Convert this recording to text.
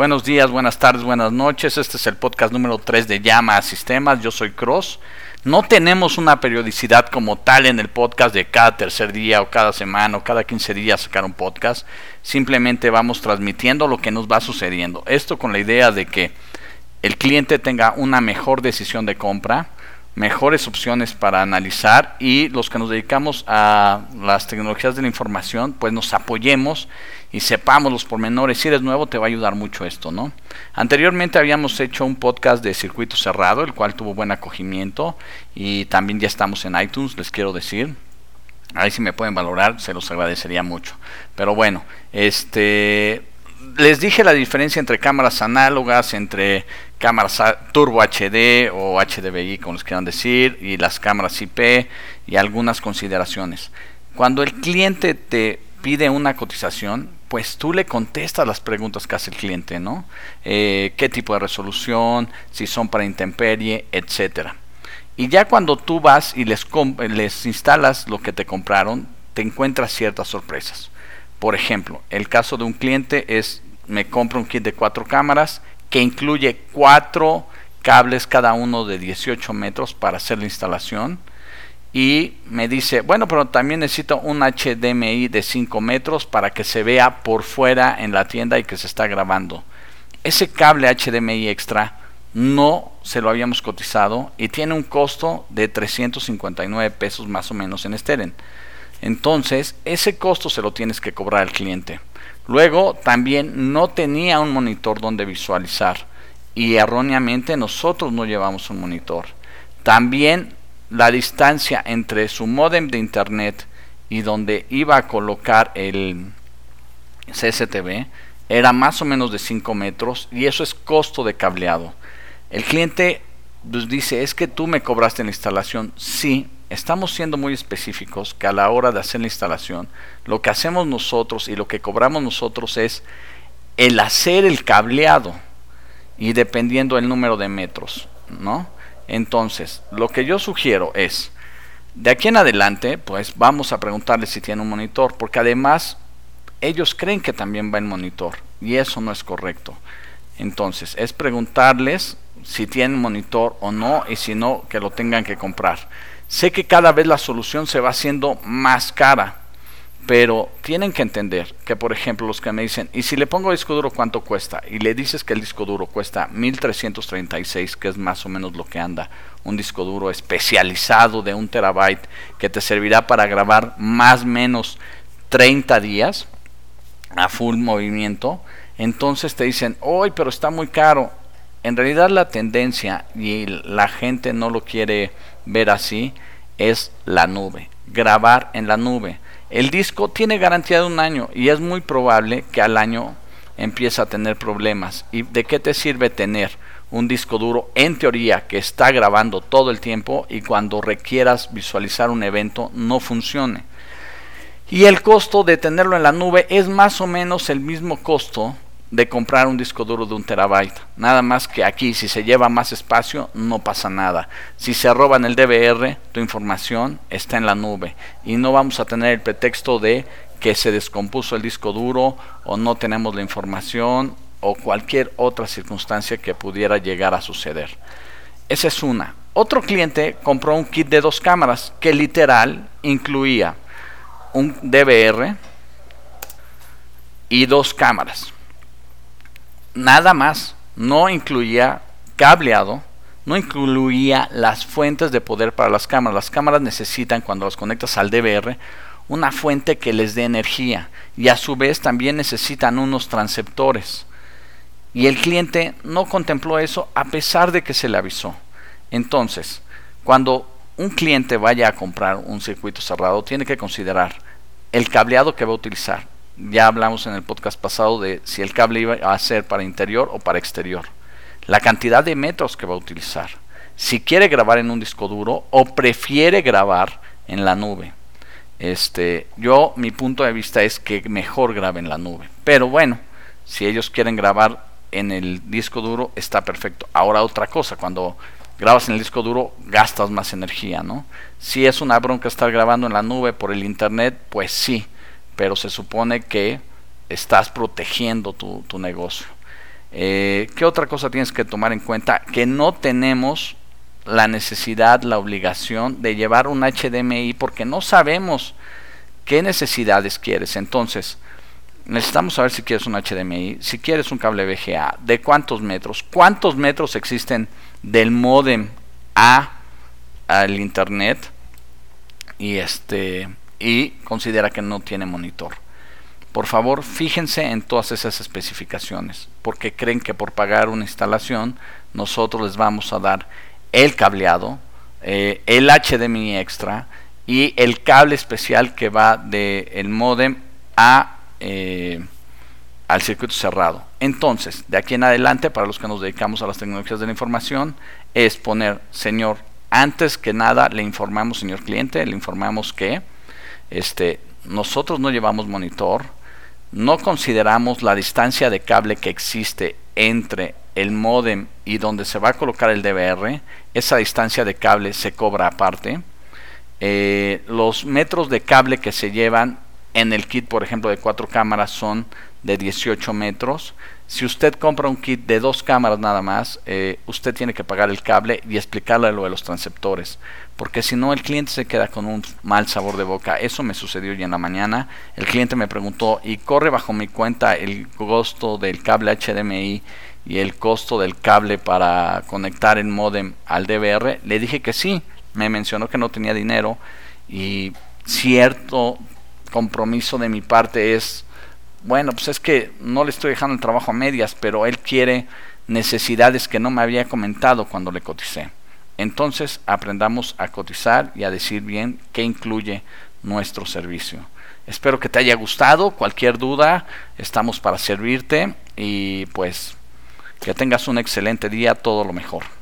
Buenos días, buenas tardes, buenas noches. Este es el podcast número 3 de Llama a Sistemas. Yo soy Cross. No tenemos una periodicidad como tal en el podcast de cada tercer día o cada semana o cada 15 días sacar un podcast. Simplemente vamos transmitiendo lo que nos va sucediendo. Esto con la idea de que el cliente tenga una mejor decisión de compra, mejores opciones para analizar y los que nos dedicamos a las tecnologías de la información, pues nos apoyemos y sepamos los pormenores. Si eres nuevo, te va a ayudar mucho esto, ¿no? Anteriormente habíamos hecho un podcast de circuito cerrado, el cual tuvo buen acogimiento y también ya estamos en iTunes, les quiero decir. Ahí si me pueden valorar, se los agradecería mucho. Pero bueno, este les dije la diferencia entre cámaras análogas, entre cámaras Turbo HD o HDMI, como les quieran decir, y las cámaras IP y algunas consideraciones. Cuando el cliente te pide una cotización, pues tú le contestas las preguntas que hace el cliente, ¿no? Eh, ¿Qué tipo de resolución? Si son para intemperie, etcétera. Y ya cuando tú vas y les, les instalas lo que te compraron, te encuentras ciertas sorpresas. Por ejemplo, el caso de un cliente es, me compra un kit de cuatro cámaras que incluye cuatro cables cada uno de 18 metros para hacer la instalación. Y me dice, bueno, pero también necesito un HDMI de 5 metros para que se vea por fuera en la tienda y que se está grabando. Ese cable HDMI extra no se lo habíamos cotizado y tiene un costo de 359 pesos más o menos en Steren. Entonces, ese costo se lo tienes que cobrar al cliente. Luego, también no tenía un monitor donde visualizar y erróneamente nosotros no llevamos un monitor. También la distancia entre su modem de internet y donde iba a colocar el CCTV era más o menos de 5 metros y eso es costo de cableado. El cliente pues, dice, es que tú me cobraste la instalación. Sí, estamos siendo muy específicos que a la hora de hacer la instalación, lo que hacemos nosotros y lo que cobramos nosotros es el hacer el cableado y dependiendo del número de metros, ¿no? Entonces, lo que yo sugiero es, de aquí en adelante, pues vamos a preguntarle si tiene un monitor, porque además ellos creen que también va en monitor y eso no es correcto. Entonces, es preguntarles si tienen monitor o no y si no, que lo tengan que comprar. Sé que cada vez la solución se va haciendo más cara, pero tienen que entender que, por ejemplo, los que me dicen, ¿y si le pongo disco duro cuánto cuesta? Y le dices que el disco duro cuesta 1336, que es más o menos lo que anda un disco duro especializado de un terabyte que te servirá para grabar más o menos 30 días a full movimiento. Entonces te dicen, hoy, pero está muy caro. En realidad la tendencia, y la gente no lo quiere ver así es la nube, grabar en la nube. El disco tiene garantía de un año y es muy probable que al año empiece a tener problemas. ¿Y de qué te sirve tener un disco duro en teoría que está grabando todo el tiempo y cuando requieras visualizar un evento no funcione? Y el costo de tenerlo en la nube es más o menos el mismo costo de comprar un disco duro de un terabyte. Nada más que aquí, si se lleva más espacio, no pasa nada. Si se roban el DVR, tu información está en la nube. Y no vamos a tener el pretexto de que se descompuso el disco duro o no tenemos la información o cualquier otra circunstancia que pudiera llegar a suceder. Esa es una. Otro cliente compró un kit de dos cámaras que literal incluía un DVR y dos cámaras nada más, no incluía cableado, no incluía las fuentes de poder para las cámaras. Las cámaras necesitan, cuando las conectas al DVR, una fuente que les dé energía y a su vez también necesitan unos transceptores. Y el cliente no contempló eso a pesar de que se le avisó. Entonces, cuando un cliente vaya a comprar un circuito cerrado, tiene que considerar el cableado que va a utilizar, ya hablamos en el podcast pasado de si el cable iba a ser para interior o para exterior. La cantidad de metros que va a utilizar. Si quiere grabar en un disco duro o prefiere grabar en la nube. Este, yo mi punto de vista es que mejor grabe en la nube. Pero bueno, si ellos quieren grabar en el disco duro está perfecto. Ahora otra cosa, cuando grabas en el disco duro gastas más energía, ¿no? Si es una bronca estar grabando en la nube por el internet, pues sí pero se supone que estás protegiendo tu, negocio. Eh, ¿Qué otra cosa tienes que tomar en cuenta? Que no tenemos la necesidad, la obligación de llevar un HDMI porque no sabemos qué necesidades quieres. Entonces, necesitamos saber si quieres un HDMI, si quieres un cable VGA, de cuántos metros, cuántos metros existen del modem a al internet y este y considera que no tiene monitor. Por favor, fíjense en todas esas especificaciones, porque creen que por pagar una instalación nosotros les vamos a dar el cableado, eh, el HDMI extra y el cable especial que va del el modem a eh, al circuito cerrado. Entonces, de aquí en adelante, para los que nos dedicamos a las tecnologías de la información, es poner, señor, antes que nada le informamos, señor cliente, le informamos que este, nosotros no llevamos monitor, no consideramos la distancia de cable que existe entre el modem y donde se va a colocar el DVR, esa distancia de cable se cobra aparte. Eh, los metros de cable que se llevan en el kit, por ejemplo, de cuatro cámaras son de 18 metros. Si usted compra un kit de dos cámaras nada más, eh, usted tiene que pagar el cable y explicarle lo de los transceptores, porque si no el cliente se queda con un mal sabor de boca. Eso me sucedió hoy en la mañana. El cliente me preguntó, ¿y corre bajo mi cuenta el costo del cable HDMI y el costo del cable para conectar el modem al DVR? Le dije que sí. Me mencionó que no tenía dinero y cierto compromiso de mi parte es bueno, pues es que no le estoy dejando el trabajo a medias, pero él quiere necesidades que no me había comentado cuando le coticé. Entonces aprendamos a cotizar y a decir bien qué incluye nuestro servicio. Espero que te haya gustado. Cualquier duda, estamos para servirte y pues que tengas un excelente día, todo lo mejor.